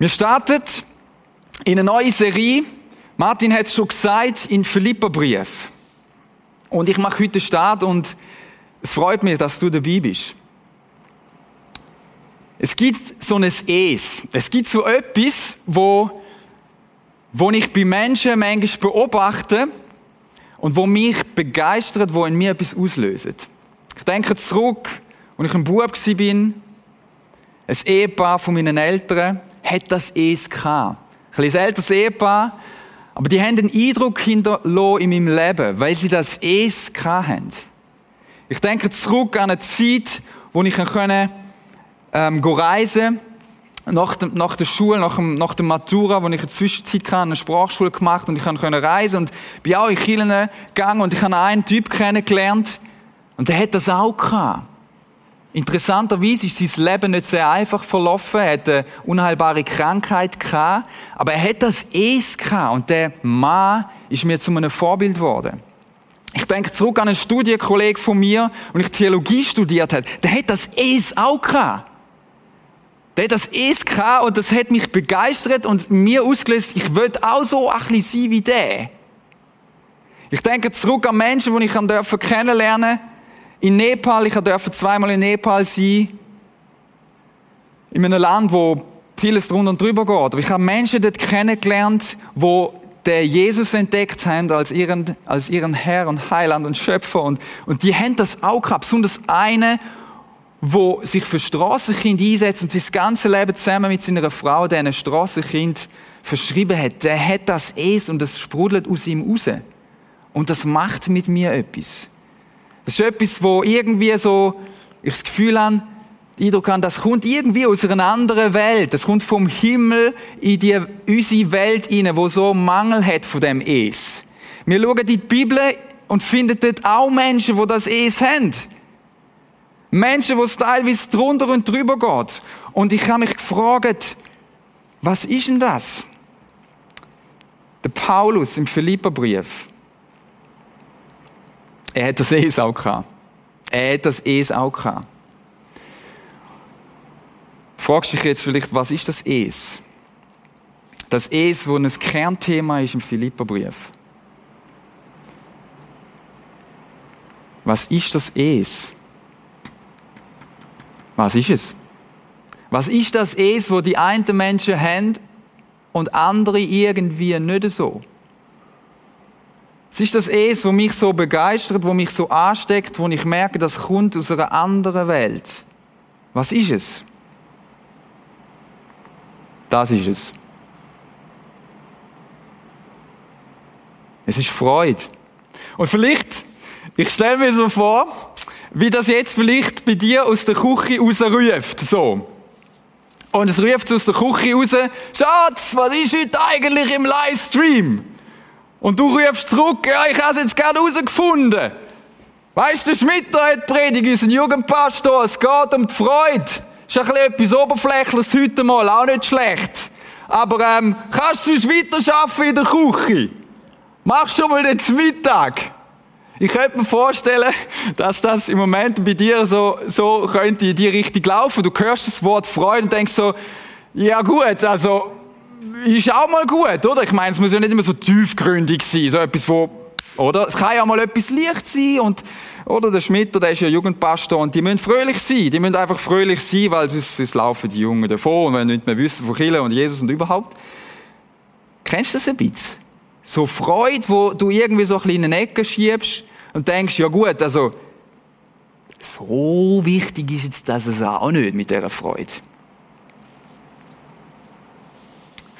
Wir starten in eine neue Serie. Martin hat es schon gesagt, in Philipperbrief. Und ich mache heute Start und es freut mich, dass du dabei bist. Es gibt so ein Es. Es gibt so etwas, wo, wo ich bei Menschen manchmal beobachte und wo mich begeistert, wo in mir etwas auslöst. Ich denke zurück, als ich ein Bub war, ein Ehepaar von meinen Eltern, hat das Es gehabt. Ein bisschen älteres Ehepaar, aber die haben einen Eindruck hinterlassen in meinem Leben, weil sie das Es hatten. Ich denke zurück an eine Zeit, wo ich können, ähm, reisen nach, dem, nach der Schule, nach, dem, nach der Matura, wo ich eine Zwischenzeit hatte, eine Sprachschule gemacht und ich konnte reisen und bin auch in Kirchen gegangen und ich habe einen Typ kennengelernt und der hat das auch gehabt. Interessanterweise ist sein Leben nicht sehr einfach verlaufen. Er hat eine unheilbare Krankheit gehabt. Aber er hat das Es gehabt. Und der Mann ist mir zu einem Vorbild geworden. Ich denke zurück an einen Studienkollegen von mir, und ich Theologie studiert hat. Der hat das Es auch gehabt. Der hat das Es gehabt und das hat mich begeistert und mir ausgelöst, ich will auch so ein bisschen sein wie der. Ich denke zurück an Menschen, die ich kennenlernen durfte in Nepal, ich durfte zweimal in Nepal sein, in einem Land, wo vieles drunter und drüber geht. Aber ich habe Menschen dort kennengelernt, wo der Jesus entdeckt haben als ihren, als ihren Herr und Heiland und Schöpfer. Und, und die haben das auch gehabt. Besonders eine, wo sich für Strassenkind einsetzt und sein ganzes Leben zusammen mit seiner Frau, der ein Strassenkind verschrieben hat, der hat das Es und das sprudelt aus ihm raus. Und das macht mit mir etwas. Das ist etwas, wo irgendwie so, ich das Gefühl habe, den Eindruck habe, das kommt irgendwie aus einer anderen Welt. Das kommt vom Himmel in die, unsere Welt hinein, wo so Mangel hat von dem Es. Wir schauen in die Bibel und finden dort auch Menschen, wo das Es haben. Menschen, wo es teilweise drunter und drüber geht. Und ich habe mich gefragt, was ist denn das? Der Paulus im Philipperbrief, er hat das Es auch gehabt. Er hat das Es auch gehabt. Du fragst dich jetzt vielleicht, was ist das Es? Das Es, wo ein Kernthema ist im Philipperbrief. Was ist das Es? Was ist es? Was ist das Es, wo die einen Menschen haben und andere irgendwie nicht so? Es ist das Es, was mich so begeistert, wo mich so ansteckt, wo ich merke, das kommt aus einer anderen Welt. Was ist es? Das ist es. Es ist Freude. Und vielleicht, ich stelle mir so vor, wie das jetzt vielleicht bei dir aus der Küche rausruft, so. Und es ruft aus der Küche raus, Schatz, was ist heute eigentlich im Livestream? Und du rufst zurück, ja, ich habe es jetzt gerade herausgefunden. Weißt du, Schmitter hat Predigt, ein Jugendpastor, es geht um die Freude. Ist ein bisschen etwas Oberflächliches heute mal, auch nicht schlecht. Aber ähm, kannst du es weiter in der Küche? Mach schon mal den Mittag. Ich könnte mir vorstellen, dass das im Moment bei dir so, so könnte in die Richtung laufen. Du hörst das Wort Freude und denkst so, ja gut, also ist auch mal gut, oder? Ich meine, es muss ja nicht immer so tiefgründig sein, so etwas, wo, oder? Es kann ja mal etwas leicht sein und, oder? Der Schmitter, der ist ja Jugendpastor und die müssen fröhlich sein. Die müssen einfach fröhlich sein, weil sonst, sonst laufen die Jungen davon und wenn nicht mehr wissen von Kille und Jesus und überhaupt. Kennst du das ein bisschen? So Freude, wo du irgendwie so ein bisschen in eine Ecke schiebst und denkst, ja gut, also, so wichtig ist jetzt das auch nicht mit dieser Freude.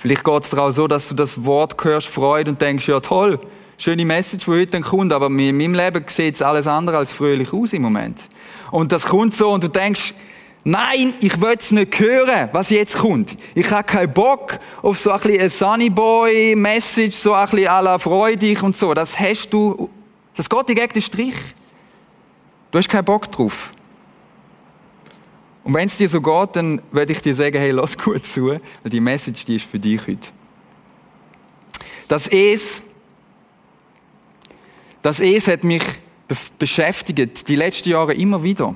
Vielleicht geht es auch so, dass du das Wort hörst, Freude, und denkst, ja toll, schöne Message, die heute kommt, aber in meinem Leben sieht es alles andere als fröhlich aus im Moment. Und das kommt so und du denkst, nein, ich will es nicht hören, was jetzt kommt. Ich habe keinen Bock auf so ein bisschen eine Sunnyboy-Message, so ein bisschen à la freudig und so. Das hast du, das geht dir gegen den Strich. Du hast keinen Bock drauf. Und wenn es dir so geht, dann würde ich dir sagen, hey, lass gut zu, weil die Message, die ist für dich heute. Das Es, das Es hat mich beschäftigt, die letzten Jahre immer wieder.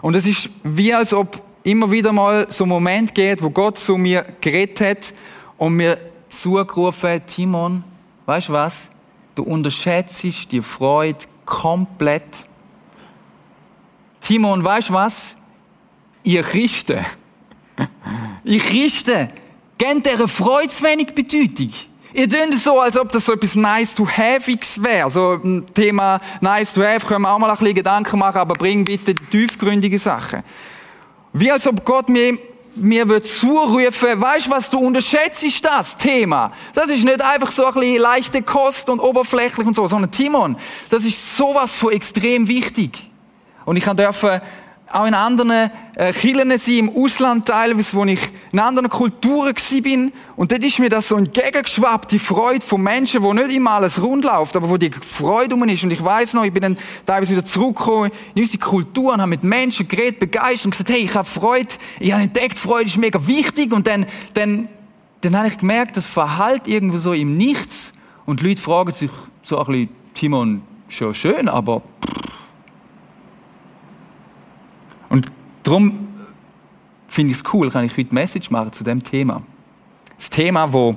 Und es ist wie als ob immer wieder mal so einen Moment geht, wo Gott zu mir geredet hat und mir zugerufen hat, Timon, weißt du was? Du unterschätzt die Freude komplett. Timon, weißt du was? Ihr Christen, ihr Christen, gebt dieser Freude zu wenig Bedeutung. Ihr tut so, als ob das so etwas nice to have wäre. So ein Thema nice to have können wir auch mal ein bisschen Gedanken machen, aber bring bitte die tiefgründigen Sachen. Wie als ob Gott mir, mir wird zurufen, weißt was, du unterschätzt das Thema. Das ist nicht einfach so ein bisschen leichte Kost und oberflächlich und so, sondern Timon, das ist sowas von extrem wichtig. Und ich durfte auch in anderen äh, Kirchen im Ausland teilweise, wo ich in anderen Kulturen bin. Und dort ist mir das so entgegengeschwappt, die Freude von Menschen, wo nicht immer alles rund läuft, aber wo die Freude um ist. Und ich weiß noch, ich bin dann teilweise wieder zurückgekommen in unsere Kultur und habe mit Menschen geredet, begeistert und gesagt, hey, ich habe Freude, ich habe entdeckt, Freude ist mega wichtig. Und dann, dann, dann habe ich gemerkt, das verhallt irgendwo so im Nichts. Und die Leute fragen sich so ein bisschen, Timon, schon schön, aber pff, und darum finde ich es cool, kann ich heute Message machen zu dem Thema. Das Thema, wo,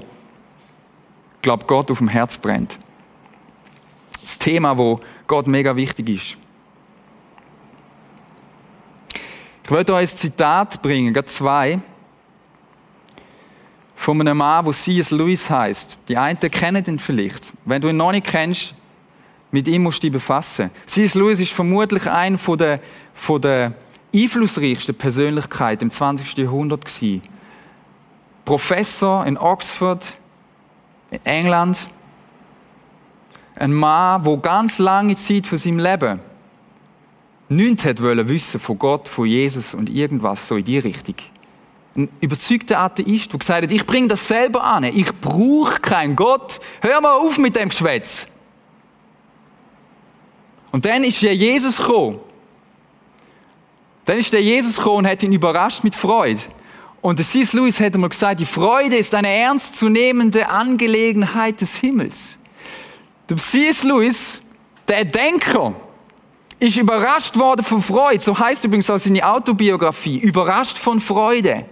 glaube Gott auf dem Herz brennt. Das Thema, wo Gott mega wichtig ist. Ich wollte euch ein Zitat bringen, gerade zwei, von einem Mann, der C.S. Lewis heißt. Die einen kennen ihn vielleicht. Wenn du ihn noch nicht kennst, mit ihm musst du dich befassen. C.S. Lewis ist vermutlich einer der, von der einflussreichste Persönlichkeit im 20. Jahrhundert gewesen. Professor in Oxford, in England. Ein Mann, der ganz lange Zeit von seinem Leben nichts hat wissen von Gott, von Jesus und irgendwas so in die Richtung. Ein überzeugter Atheist, der gesagt hat, ich bringe das selber an, ich brauche keinen Gott, hör mal auf mit dem Geschwätz. Und dann ist ja Jesus gekommen dann ist der Jesus gekommen und hat ihn überrascht mit Freude. Und der C.S. Lewis hätte mal gesagt, die Freude ist eine ernstzunehmende Angelegenheit des Himmels. Der C.S. Lewis, der Denker, ist überrascht worden von Freude. So heißt übrigens auch seine Autobiografie. Überrascht von Freude.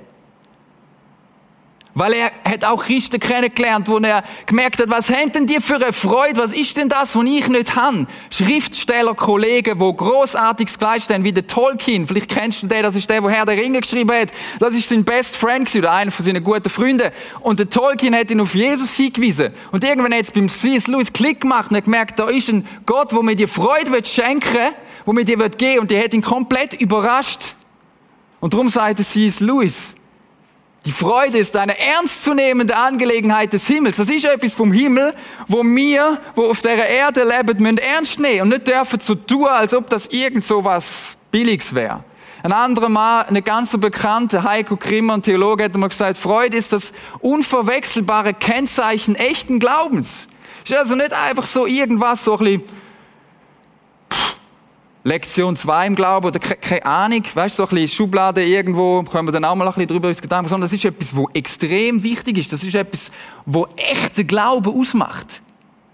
Weil er hat auch Christen kennengelernt, wo er gemerkt hat, was haben denn die für eine Freude? Was ist denn das, was ich nicht habe? Schriftsteller, Kollegen, wo großartiges geleistet wie der Tolkien. Vielleicht kennst du den, das ist der, wo Herr der Ringe geschrieben hat. Das ist sein Best Friend oder einer von seinen guten Freunden. Und der Tolkien hat ihn auf Jesus hingewiesen. Und irgendwann hat es beim C.S. Lewis Klick gemacht und hat gemerkt, da ist ein Gott, der mir die Freude schenken will, der mir die geben will. Und der hat ihn komplett überrascht. Und darum sagte C.S. Lewis, die Freude ist eine ernstzunehmende Angelegenheit des Himmels. Das ist etwas vom Himmel, wo wir, wo auf der Erde leben, müssen ernst nehmen und nicht dürfen so tun, als ob das irgend so was Billiges wäre. Ein anderer Mal, eine ganz so bekannte Heiko Grimmer, ein Theologe, hat mal gesagt, Freude ist das unverwechselbare Kennzeichen echten Glaubens. Ist also nicht einfach so irgendwas, so ein bisschen Lektion 2 im Glauben oder keine Ahnung, weißt du, so ein bisschen Schublade irgendwo, können wir dann auch mal ein bisschen drüber uns Gedanken sondern das ist etwas, wo extrem wichtig ist. Das ist etwas, wo echter Glaube ausmacht.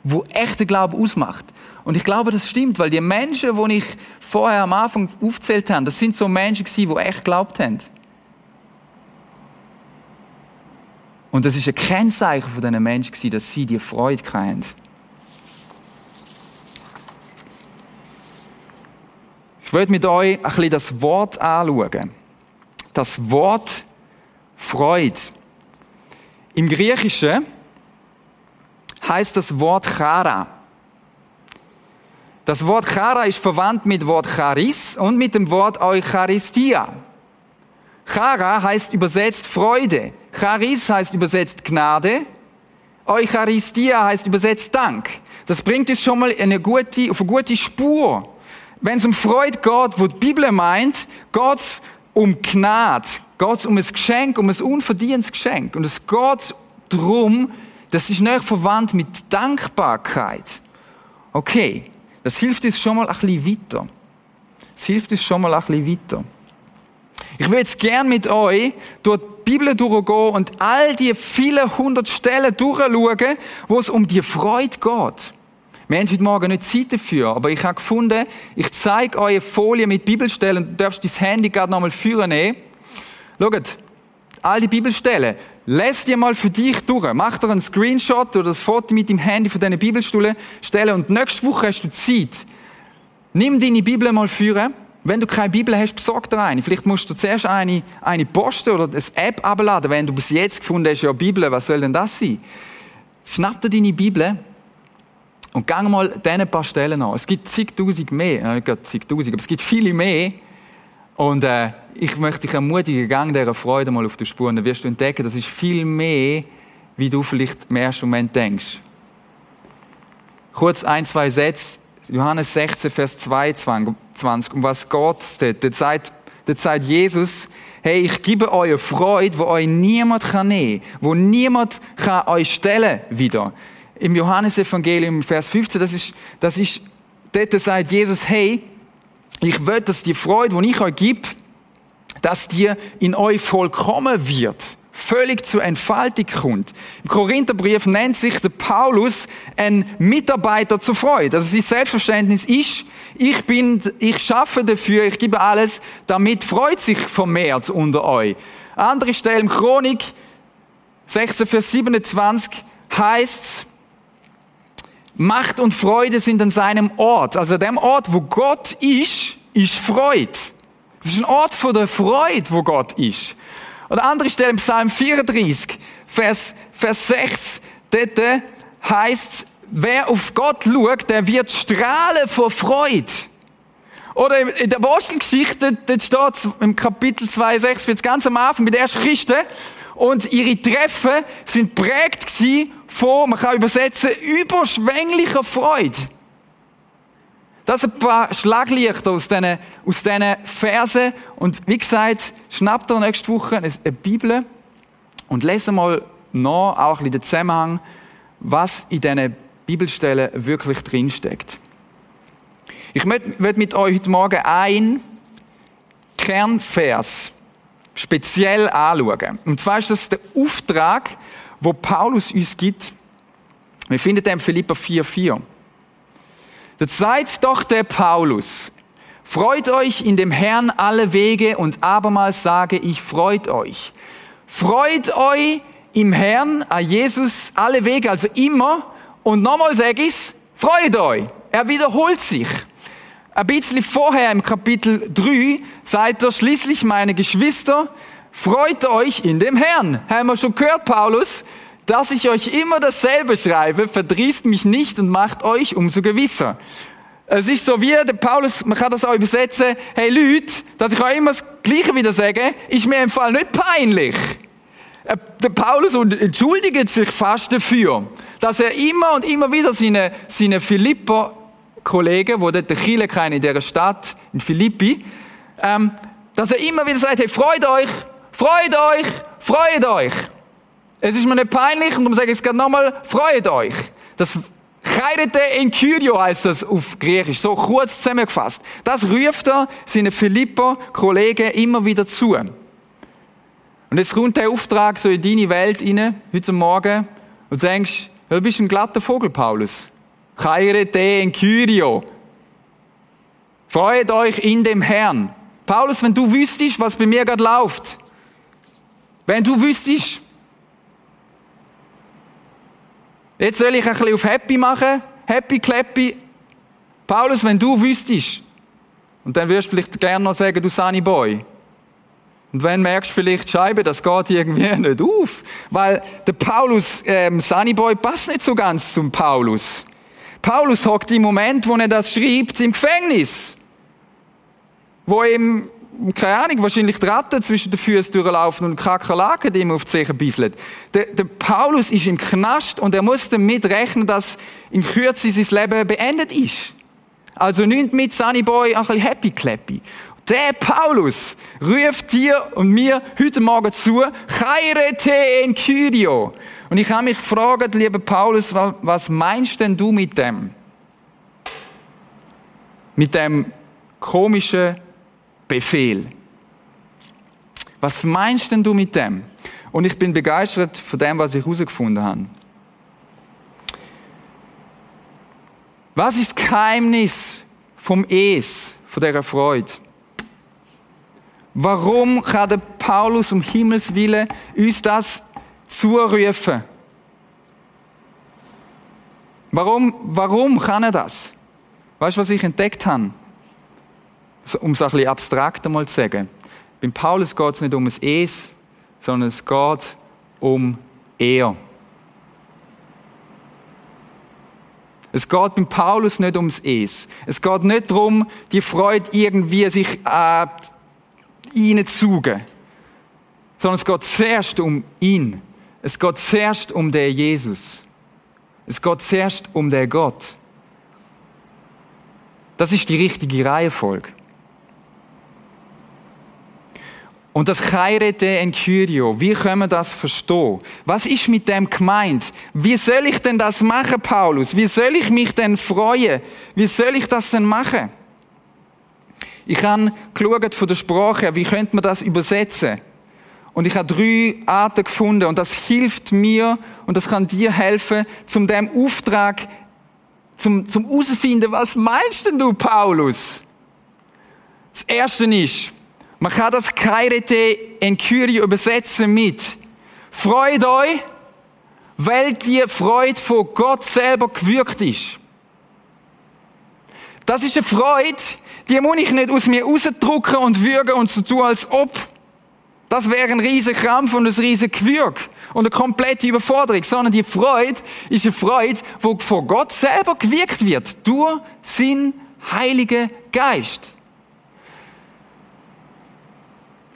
Wo echter Glaube ausmacht. Und ich glaube, das stimmt, weil die Menschen, die ich vorher am Anfang aufgezählt habe, das sind so Menschen gewesen, die echt geglaubt haben. Und das ist ein Kennzeichen von diesen Menschen gewesen, dass sie die Freude hatten. Ich möchte mit euch ein bisschen das Wort anschauen. Das Wort Freude. Im Griechischen heißt das Wort Chara. Das Wort Chara ist verwandt mit Wort Charis und mit dem Wort Eucharistia. Chara heißt übersetzt Freude. Charis heißt übersetzt Gnade. Eucharistia heißt übersetzt Dank. Das bringt uns schon mal eine gute, auf eine gute Spur wenn es um Freude geht, wo die Bibel meint, geht um Gnade, geht um ein Geschenk, um ein unverdientes Geschenk. Und es geht darum, das ist nicht verwandt mit Dankbarkeit. Okay, das hilft uns schon mal ein bisschen weiter. Das hilft uns schon mal ein bisschen weiter. Ich würde jetzt gern mit euch durch die Bibel durchgehen und all die vielen hundert Stellen durchschauen, wo es um die Freude geht. Wir haben heute Morgen nicht Zeit dafür, aber ich habe gefunden, ich zeige euch eine Folie mit Bibelstellen. Du darfst dein Handy gerade nochmal führen nehmen. Schaut, all die Bibelstellen, Lass dir mal für dich durch. Mach dir einen Screenshot oder das Foto mit dem Handy von diesen Bibelstellen stellen und nächste Woche hast du Zeit. Nimm deine Bibel mal führen. Wenn du keine Bibel hast, besorg dir eine. Vielleicht musst du zuerst eine, eine posten oder eine App abladen. Wenn du bis jetzt gefunden hast, ja Bibel, was soll denn das sein? Schnapp dir deine Bibel und gang mal diese paar Stellen an. Es gibt zigtausend mehr, nicht zigtausend, aber es gibt viele mehr. Und äh, ich möchte dich ermutigen, gang dieser Freude mal auf die Spur. Dann wirst du entdecken, das ist viel mehr, wie du vielleicht im ersten Moment denkst. Kurz ein, zwei Sätze. Johannes 16, Vers 22. Um was geht es dort? Dort sagt, dort sagt Jesus, hey, ich gebe euch Freude, wo euch niemand kann nehmen, wo niemand kann euch stellen wieder. Im Johannesevangelium, Vers 15, das ist, das ist, dort sagt Jesus, hey, ich will, dass die Freude, die ich euch gebe, dass die in euch vollkommen wird, völlig zur Entfaltung kommt. Im Korintherbrief nennt sich der Paulus ein Mitarbeiter zur Freude. Also sein Selbstverständnis ist, ich bin, ich schaffe dafür, ich gebe alles, damit Freude sich vermehrt unter euch. Andere Stelle im Chronik 16, Vers 27 heißt's, Macht und Freude sind an seinem Ort. Also dem Ort, wo Gott ist, ist Freude. Es ist ein Ort von der Freude, wo Gott ist. Oder andere Stelle im Psalm 34, Vers, Vers 6, dort heißt wer auf Gott schaut, der wird strahlen vor Freude. Oder in der Apostelgeschichte, dort steht im Kapitel 2, 6, wird ganz am Anfang mit der ersten Christen, und ihre Treffen sind prägt von, man kann übersetzen, überschwänglicher Freude. Das sind ein paar Schlaglichter aus diesen, aus diesen Versen. Und wie gesagt, schnappt ihr nächste Woche eine Bibel und lesen mal nach, auch bisschen den Zusammenhang, was in diesen Bibelstellen wirklich drinsteckt. Ich möchte mit euch heute Morgen ein Kernvers speziell anschauen. Und zwar ist das der Auftrag, wo Paulus uns gibt. Wir finden den Philippa 4,4. Das seid doch der Paulus. Freut euch in dem Herrn alle Wege und abermals sage ich, freut euch. Freut euch im Herrn, an Jesus, alle Wege, also immer. Und nochmal sage ich's, freut euch. Er wiederholt sich. Ein bisschen vorher im Kapitel 3 seid ihr schließlich meine Geschwister, freut euch in dem Herrn. Haben wir schon gehört, Paulus? Dass ich euch immer dasselbe schreibe, verdrießt mich nicht und macht euch umso gewisser. Es ist so wie der Paulus, man kann das auch übersetzen, hey Leute, dass ich euch immer das Gleiche wieder sage, ist mir im Fall nicht peinlich. Äh, der Paulus entschuldigt sich fast dafür, dass er immer und immer wieder seine, seine Philipper-Kollegen, wo dort der Chile in dieser Stadt, in Philippi, ähm, dass er immer wieder sagt, hey, freut euch, freut euch, freut euch. Es ist mir nicht peinlich und darum sage ich es gerade nochmal, freut euch. Das Chairete in Kyrio heißt das auf Griechisch, so kurz zusammengefasst. Das ruft er seinen Philipper-Kollegen immer wieder zu. Und jetzt kommt der Auftrag so in deine Welt rein, heute Morgen, und denkst, du bist ein glatter Vogel, Paulus. Chairete in Kyrio. Freut euch in dem Herrn. Paulus, wenn du wüsstest, was bei mir gerade läuft, wenn du wüsstest, Jetzt soll ich ein bisschen auf Happy machen. Happy, Clappy. Paulus, wenn du wüsstest, und dann wirst du vielleicht gerne noch sagen, du Sunny Boy. Und wenn merkst du vielleicht, Scheibe, das geht irgendwie nicht auf. Weil der Paulus, ähm, Sunny Boy passt nicht so ganz zum Paulus. Paulus hockt im Moment, wo er das schreibt, im Gefängnis. Wo ihm keine Ahnung, wahrscheinlich die Ratten zwischen den Füßen durchlaufen und Kakerlaken, die ihm auf die Zeche bisselt. Der, der, Paulus ist im Knast und er muss damit rechnen, dass in Kürze sein Leben beendet ist. Also nimmt mit Sunny Boy ein bisschen Happy Clappy. Der Paulus ruft dir und mir heute Morgen zu, Chairete in Kyrio. Und ich habe mich gefragt, lieber Paulus, was meinst denn du mit dem? Mit dem komischen Befehl. Was meinst denn du mit dem? Und ich bin begeistert von dem, was ich herausgefunden habe. Was ist das Geheimnis vom Es, von dieser Freude? Warum kann der Paulus um Himmels Willen uns das zurufen? Warum, warum kann er das? Weißt du, was ich entdeckt habe? Um es ein bisschen abstrakter mal zu sagen. Beim Paulus geht es nicht um ein Es, sondern es geht um Er. Es geht beim Paulus nicht ums Es. Es geht nicht darum, die Freude irgendwie sich äh, reinzugen. Sondern es geht zuerst um ihn. Es geht zuerst um den Jesus. Es geht zuerst um den Gott. Das ist die richtige Reihenfolge. Und das Chairete en Kyrio, wie können wir das verstehen? Was ist mit dem gemeint? Wie soll ich denn das machen, Paulus? Wie soll ich mich denn freuen? Wie soll ich das denn machen? Ich habe geschaut von der Sprache, wie könnte man das übersetzen? Und ich habe drei Arten gefunden und das hilft mir und das kann dir helfen, zum dem Auftrag, zum, zum herausfinden, was meinst denn du, Paulus? Das erste ist, man kann das Kairete in Kyrie übersetzen mit Freut euch, weil die Freude von Gott selber gewirkt ist. Das ist eine Freude, die muss ich nicht aus mir rausdrücken und würgen und so tun, als ob. Das wäre ein riesen Krampf und ein riesen Gewürg und eine komplette Überforderung, sondern die Freude ist eine Freude, die von Gott selber gewirkt wird, durch seinen Heiligen Geist.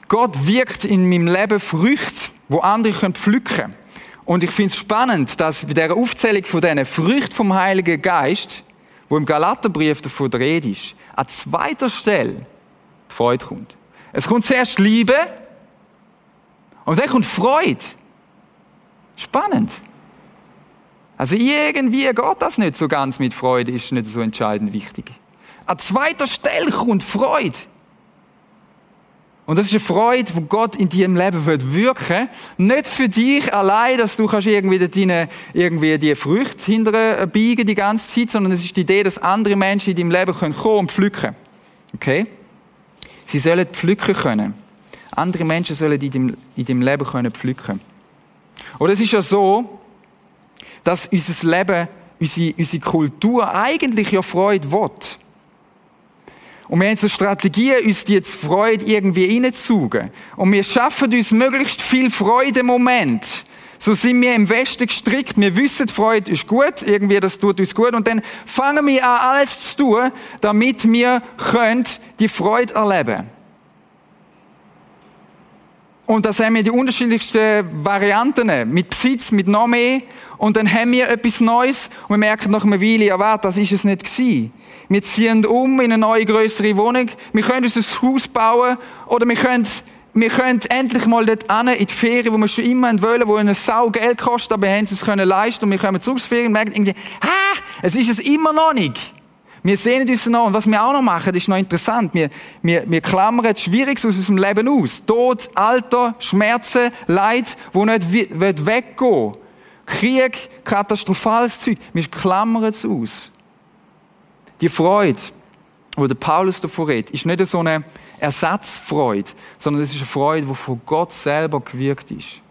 Gott wirkt in meinem Leben Früchte, wo andere können pflücken können. Und ich finde es spannend, dass bei dieser Aufzählung von diesen Früchten vom Heiligen Geist, wo im Galaterbrief davon die Rede ist, an zweiter Stelle die Freude kommt. Es kommt zuerst Liebe und dann kommt Freude. Spannend. Also irgendwie geht das nicht so ganz mit Freude, ist nicht so entscheidend wichtig. An zweiter Stelle kommt Freude. Und das ist eine Freude, die Gott in deinem Leben wird wirken. Nicht für dich allein, dass du kannst irgendwie, deine, irgendwie die Früchte hinterher biegen die ganze Zeit, sondern es ist die Idee, dass andere Menschen in deinem Leben kommen können und pflücken. Okay? Sie sollen pflücken können. Andere Menschen sollen in deinem, in deinem Leben können pflücken. Oder es ist ja so, dass unser Leben, unsere, unsere Kultur eigentlich ja Freude will. Und wir haben so Strategien, uns die jetzt Freude irgendwie reinzugen. Und wir schaffen uns möglichst viel Freude im Moment. So sind wir im Westen gestrickt. Wir wissen, Freude ist gut. Irgendwie, das tut uns gut. Und dann fangen wir an, alles zu tun, damit wir können die Freude erleben und das haben wir die unterschiedlichsten Varianten. Mit Besitz, mit noch mehr. Und dann haben wir etwas Neues und wir merken nach einer Weile, ja, warte, das ist es nicht gewesen. Wir ziehen um in eine neue, größere Wohnung. Wir können uns ein Haus bauen oder wir können, wir können endlich mal dort hin, in die Ferien, wo wir schon immer wollen, wo eine Sau Geld kostet, aber wir haben es uns können leisten und wir kommen zurück zur Ferien und merken irgendwie, ha, es ist es immer noch nicht. Wir sehen uns noch. Und was wir auch noch machen, ist noch interessant. Wir, wir, wir klammern Schwieriges aus unserem Leben aus. Tod, Alter, Schmerzen, Leid, wo nicht weggehen Krieg, katastrophales Zeug. Wir klammern es aus. Die Freude, wo der Paulus davor redet, ist nicht so eine Ersatzfreude, sondern es ist eine Freude, die von Gott selber gewirkt ist.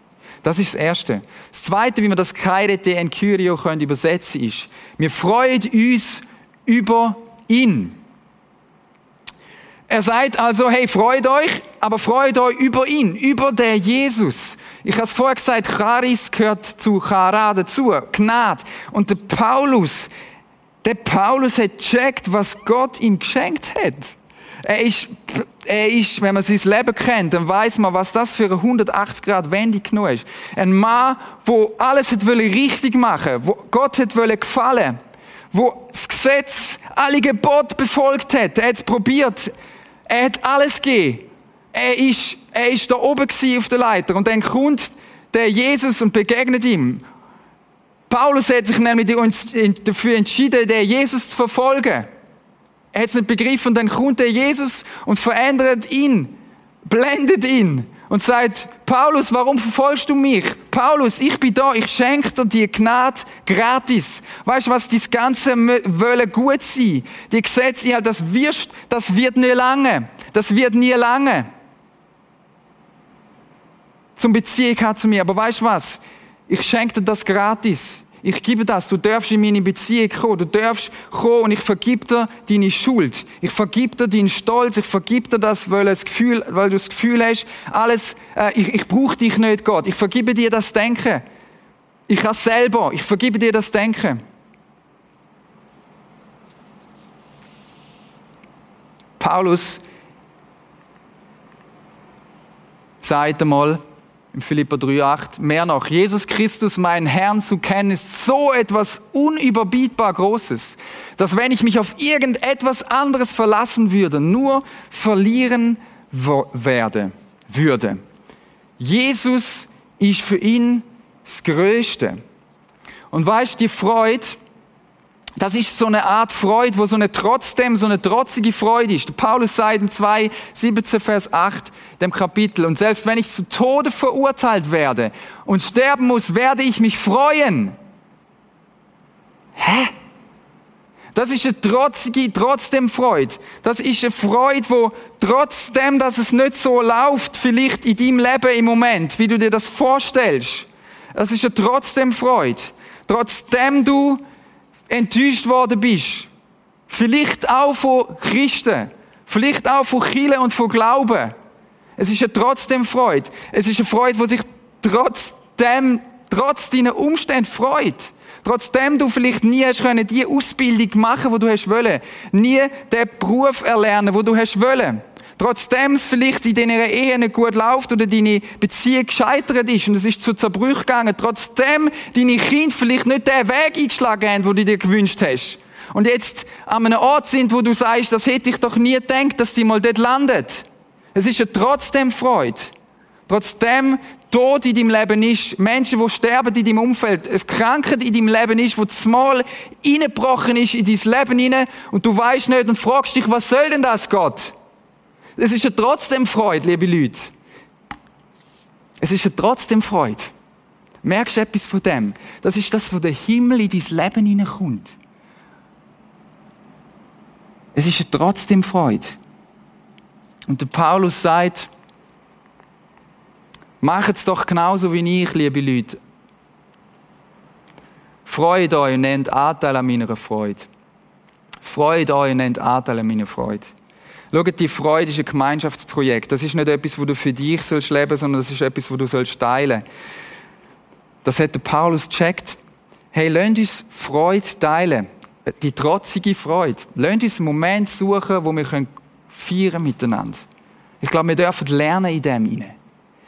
Das ist das Erste. Das Zweite, wie wir das Kairete en Kyrio können übersetzen, ist, wir freuen uns über ihn. Er sagt also, hey, freut euch, aber freut euch über ihn, über der Jesus. Ich habe es vorher gesagt, Charis gehört zu Chara dazu, Gnade. Und der Paulus, der Paulus hat checkt, was Gott ihm geschenkt hat. Er ist, er ist, wenn man sein Leben kennt, dann weiß man, was das für eine 180 Grad Wende genug ist. Ein Mann, wo alles hat richtig machen, wo Gott hat gefallen, wo das Gesetz, alle Gebote befolgt hat. Er hat es probiert. Er hat alles gegeben. Er ist, er ist da oben auf der Leiter und dann kommt der Jesus und begegnet ihm Paulus hat sich nämlich dafür entschieden, den Jesus zu verfolgen. Er hat es nicht begriffen dann kommt der Jesus und verändert ihn, blendet ihn und sagt, Paulus, warum verfolgst du mich? Paulus, ich bin da, ich schenke dir die Gnade gratis. Weißt du was, das Ganze wollen gut sein. Die Gesetze, das wirst, das wird nie lange. Das wird nie lange. zum Beziehung haben zu mir. Aber weißt du was? Ich schenke dir das gratis. Ich gebe das. Du darfst in meine Beziehung kommen. Du darfst kommen und ich vergib dir deine Schuld. Ich vergib dir deinen Stolz. Ich vergib dir das, weil, das Gefühl, weil du das Gefühl hast, alles, äh, ich, ich brauche dich nicht, Gott. Ich vergebe dir das Denken. Ich kann selber. Ich vergebe dir das Denken. Paulus sagt einmal im Philipper 3,8, mehr noch, Jesus Christus, meinen Herrn zu kennen, ist so etwas unüberbietbar Großes, dass wenn ich mich auf irgendetwas anderes verlassen würde, nur verlieren werde, würde. Jesus ist für ihn das Größte. Und weißt, die Freude, das ist so eine Art Freude, wo so eine trotzdem so eine trotzige Freude ist. Paulus sagt in 2, 17, Vers 8, dem Kapitel, und selbst wenn ich zu Tode verurteilt werde und sterben muss, werde ich mich freuen. Hä? Das ist eine trotzige, trotzdem Freude. Das ist eine Freude, wo trotzdem, dass es nicht so läuft, vielleicht in deinem Leben im Moment, wie du dir das vorstellst. Das ist eine trotzdem Freude. Trotzdem du enttäuscht worden bist. Vielleicht auch von Christen. Vielleicht auch von Chile und von Glauben. Es ist ja trotzdem Freude. Es ist eine Freude, die sich trotzdem, trotz deiner Umstände freut. Trotzdem du vielleicht nie hast können, die Ausbildung machen, wo du hast wollen. Nie den Beruf erlernen, wo du hast wollen. Trotzdem es vielleicht in deiner Ehe nicht gut läuft oder deine Beziehung gescheitert ist und es ist zu Zerbrüch gegangen, trotzdem deine Kinder vielleicht nicht den Weg eingeschlagen haben, den du dir gewünscht hast. Und jetzt an einem Ort sind, wo du sagst, das hätte ich doch nie gedacht, dass die mal dort landet. Es ist ja trotzdem Freude. Trotzdem Tod in deinem Leben ist, Menschen, die sterben in deinem Umfeld, Krankheit in deinem Leben ist, wo zumal reingebrochen ist in dein Leben hinein und du weißt nicht und fragst dich, was soll denn das, Gott? Es ist ja trotzdem Freude, liebe Leute. Es ist ja trotzdem Freude. Merkst du etwas von dem? Das ist das, wo der Himmel in dein Leben hineinkommt. Es ist ja trotzdem Freude. Und der Paulus sagt, macht es doch genauso wie ich, liebe Leute. Freut euch und nehmt Anteil an meiner Freude. Freut euch und nehmt Anteil an meiner Freude. Schaut, die Freude ist ein Gemeinschaftsprojekt. Das ist nicht etwas, wo du für dich sollst leben, sondern das ist etwas, wo du sollst teilen. Das hat der Paulus gecheckt. Hey, lasst uns Freude teilen. Die trotzige Freude. Lasst uns einen Moment suchen, wo wir feiern miteinander. Ich glaube, wir dürfen lernen in dem hinein.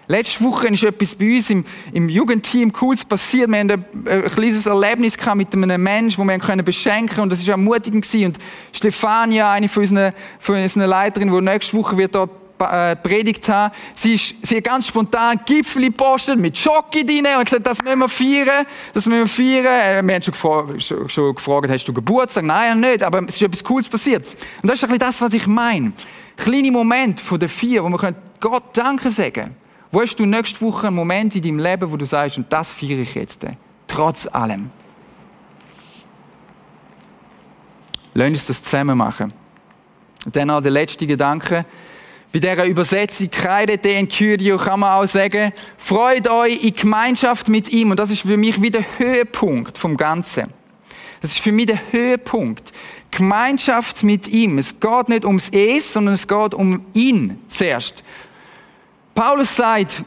Letzte Woche ist etwas bei uns im, im Jugendteam Cooles passiert. Wir haben ein, ein kleines Erlebnis gehabt mit einem Menschen, den wir können beschenken. Und das war ermutigend. Und Stefania, eine von unseren, von unseren Leiterinnen, die nächste Woche wird dort äh, predigt haben, sie, ist, sie hat ganz spontan Gipfel gepostet mit Schocke drin und gesagt, das müssen wir feiern, das müssen wir feiern. Äh, wir haben schon gefragt, schon, schon gefragt, hast du Geburtstag? Nein, nicht, aber es ist etwas Cooles passiert. Und das ist ein bisschen das, was ich meine. Kleine Moment von den vier, wo wir Gott Danke sagen können. Wo hast du nächste Woche einen Moment in deinem Leben, wo du sagst, und das feiere ich jetzt, trotz allem. Lass uns das zusammen machen. Und dann noch der letzte Gedanke. Bei dieser Übersetzung Kreidete in Kyrio kann man auch sagen, freut euch in Gemeinschaft mit ihm. Und das ist für mich wieder der Höhepunkt vom Ganzen. Das ist für mich der Höhepunkt. Gemeinschaft mit ihm. Es geht nicht ums Es, sondern es geht um ihn zuerst. Paulus sagt,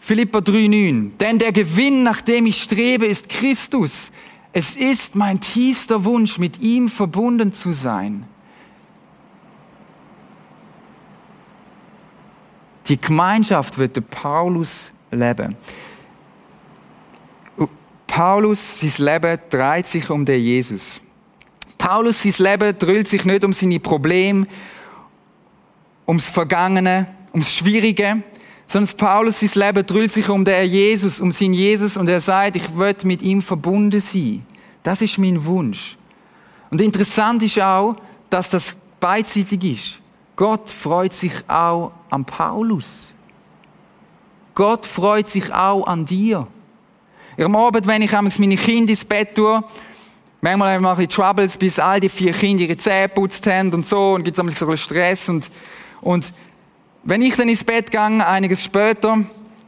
Philippa 3,9, denn der Gewinn, nach dem ich strebe, ist Christus. Es ist mein tiefster Wunsch, mit ihm verbunden zu sein. Die Gemeinschaft wird Paulus leben. Paulus, sein Leben dreht sich um den Jesus. Paulus, sein Leben dreht sich nicht um seine Probleme, ums Vergangene, ums Schwierige, sondern Paulus, sein Leben dreht sich um den Jesus, um seinen Jesus und er sagt, ich will mit ihm verbunden sein. Das ist mein Wunsch. Und interessant ist auch, dass das beidseitig ist. Gott freut sich auch an Paulus. Gott freut sich auch an dir. Am Abend, wenn ich meine Kinder ins Bett tue, manchmal mache ich Troubles, bis all die vier Kinder ihre Zähne putzt haben und so, und gibt es ein bisschen Stress. Und, und wenn ich dann ins Bett gehe, einiges später,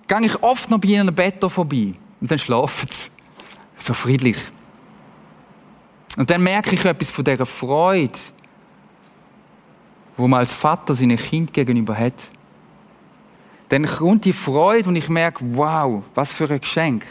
gehe ich oft noch bei ihrem Bett vorbei und dann schlafen sie. So friedlich. Und dann merke ich etwas von dieser Freude, wo man als Vater seinem Kind gegenüber hat. Dann kommt die Freude und ich merke, wow, was für ein Geschenk.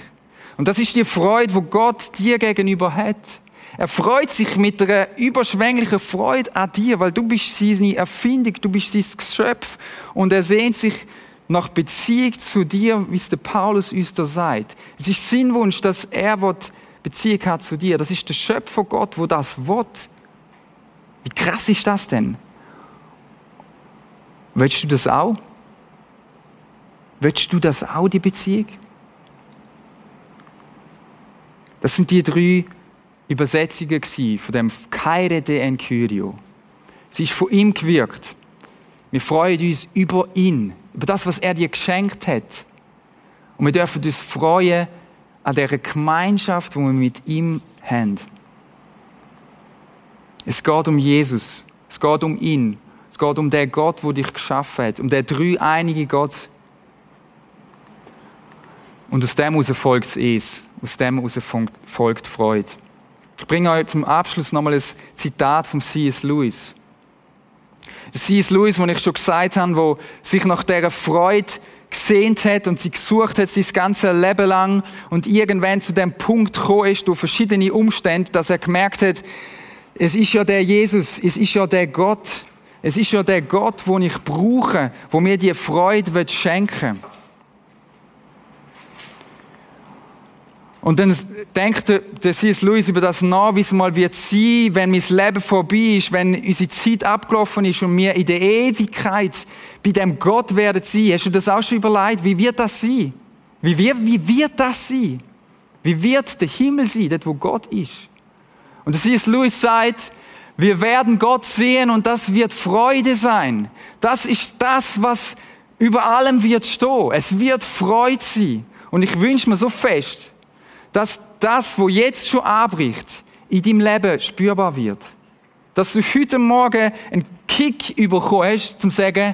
Und das ist die Freude, wo Gott dir gegenüber hat. Er freut sich mit einer überschwänglichen Freude an dir, weil du bist seine Erfindung, du bist sein Geschöpf und er sehnt sich nach Beziehung zu dir, wie es der Paulus uns da sagt. Es ist sein Wunsch, dass er Beziehung hat zu dir. Das ist der Schöpfer Gott, wo das Wort. Wie krass ist das denn? Willst du das auch? Willst du das auch, die Beziehung? Das sind die drei Übersetzungen von dem Kaire de Enkyrio. Sie ist von ihm gewirkt. Wir freuen uns über ihn, über das, was er dir geschenkt hat. Und wir dürfen uns freuen an der Gemeinschaft, die wir mit ihm haben. Es geht um Jesus. Es geht um ihn. Es geht um den Gott, der dich geschaffen hat. Um den dreieinige Gott. Und aus dem heraus folgt es. Aus dem heraus folgt Freude. Ich bringe euch zum Abschluss nochmal ein Zitat von C.S. Lewis. C.S. Lewis, wo ich schon gesagt habe, wo sich nach dieser Freude gesehnt hat und sie gesucht hat, sein ganzes Leben lang und irgendwann zu dem Punkt gekommen ist, durch verschiedene Umstände, dass er gemerkt hat, es ist ja der Jesus, es ist ja der Gott, es ist ja der Gott, den ich brauche, wo mir die Freude schenken will. Und dann denkt der, C.S. Lewis über das nach, wie es mal wird sein, wenn mein Leben vorbei ist, wenn unsere Zeit abgelaufen ist und wir in der Ewigkeit bei dem Gott werden sein. Hast du das auch schon überlegt? Wie wird das sein? Wie wird, wie wird das sein? Wie wird der Himmel sein, dort wo Gott ist? Und der C.S. Lewis sagt, wir werden Gott sehen und das wird Freude sein. Das ist das, was über allem wird stehen. Es wird Freude sein. Und ich wünsche mir so fest, dass das, wo jetzt schon anbricht, in deinem Leben spürbar wird. Dass du heute Morgen einen Kick bekommen hast, zum zu sagen,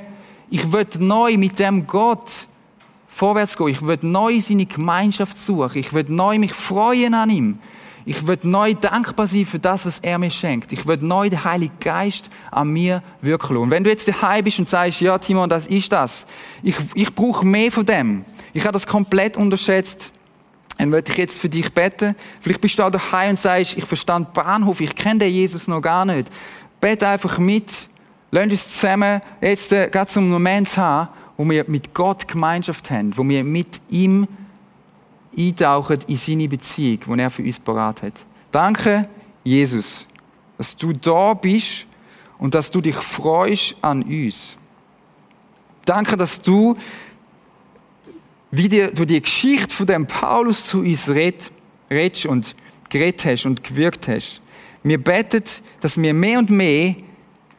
ich will neu mit dem Gott vorwärts gehen. Ich will neu seine Gemeinschaft suchen. Ich will neu mich freuen an ihm. Ich will neu dankbar sein für das, was er mir schenkt. Ich will neu den Heiligen Geist an mir wirken Und wenn du jetzt daheim bist und sagst, ja, Timon, das ist das. Ich, ich brauche mehr von dem. Ich habe das komplett unterschätzt dann möchte ich jetzt für dich beten. Vielleicht bist du da daheim und sagst, ich verstand Bahnhof, ich kenne den Jesus noch gar nicht. Bete einfach mit. Lass uns zusammen jetzt äh, gerade einen Moment haben, wo wir mit Gott Gemeinschaft haben, wo wir mit ihm eintauchen in seine Beziehung, die er für uns parat hat. Danke, Jesus, dass du da bist und dass du dich freust an uns. Danke, dass du wie du die Geschichte von dem Paulus zu uns redest und geredet hast und gewirkt hast. Wir beten, dass wir mehr und mehr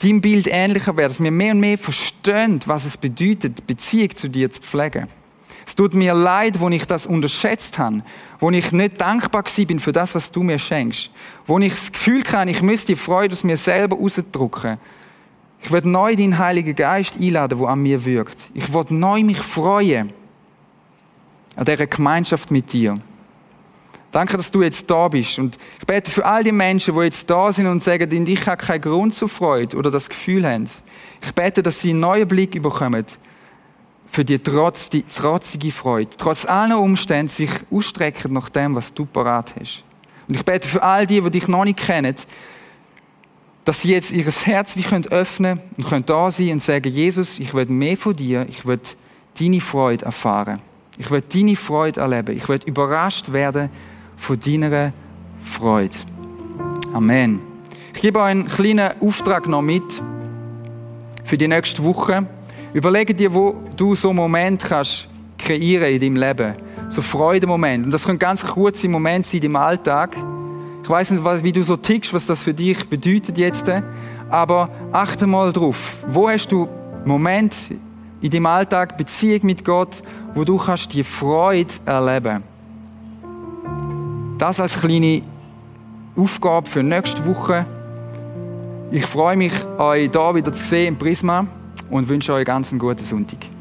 deinem Bild ähnlicher werden, dass wir mehr und mehr verstehen, was es bedeutet, Beziehung zu dir zu pflegen. Es tut mir leid, wo ich das unterschätzt habe, wo ich nicht dankbar bin für das, was du mir schenkst, wo ich das Gefühl habe, ich müsste die Freude aus mir selber ausdrücken. Ich werde neu den Heiligen Geist einladen, wo an mir wirkt. Ich werde neu mich freuen an dieser Gemeinschaft mit dir. Danke, dass du jetzt da bist. Und ich bete für all die Menschen, die jetzt da sind und sagen, in dich hat keinen Grund zur Freude oder das Gefühl haben. Ich bete, dass sie einen neuen Blick bekommen für die, trotz, die trotzige Freude. Trotz aller Umstände sich ausstrecken nach dem, was du parat hast. Und ich bete für all die, die dich noch nicht kennen, dass sie jetzt ihr Herz wie können öffnen und können da sein und sagen, Jesus, ich will mehr von dir, ich will deine Freude erfahren. Ich will deine Freude erleben. Ich will überrascht werden von deiner Freude. Amen. Ich gebe euch einen kleinen Auftrag noch mit für die nächste Woche. Überlege dir, wo du so einen Moment kannst kreieren in deinem Leben. So Freudemoment. Und das können ganz kurze Momente sein im Alltag. Ich weiß nicht, wie du so tickst, was das für dich bedeutet jetzt. Aber achte mal drauf. Wo hast du Moment in deinem Alltag Beziehung mit Gott, wo du kannst die Freude erleben. Das als kleine Aufgabe für nächste Woche. Ich freue mich, euch hier wieder zu sehen im Prisma und wünsche euch ganz einen guten Sonntag.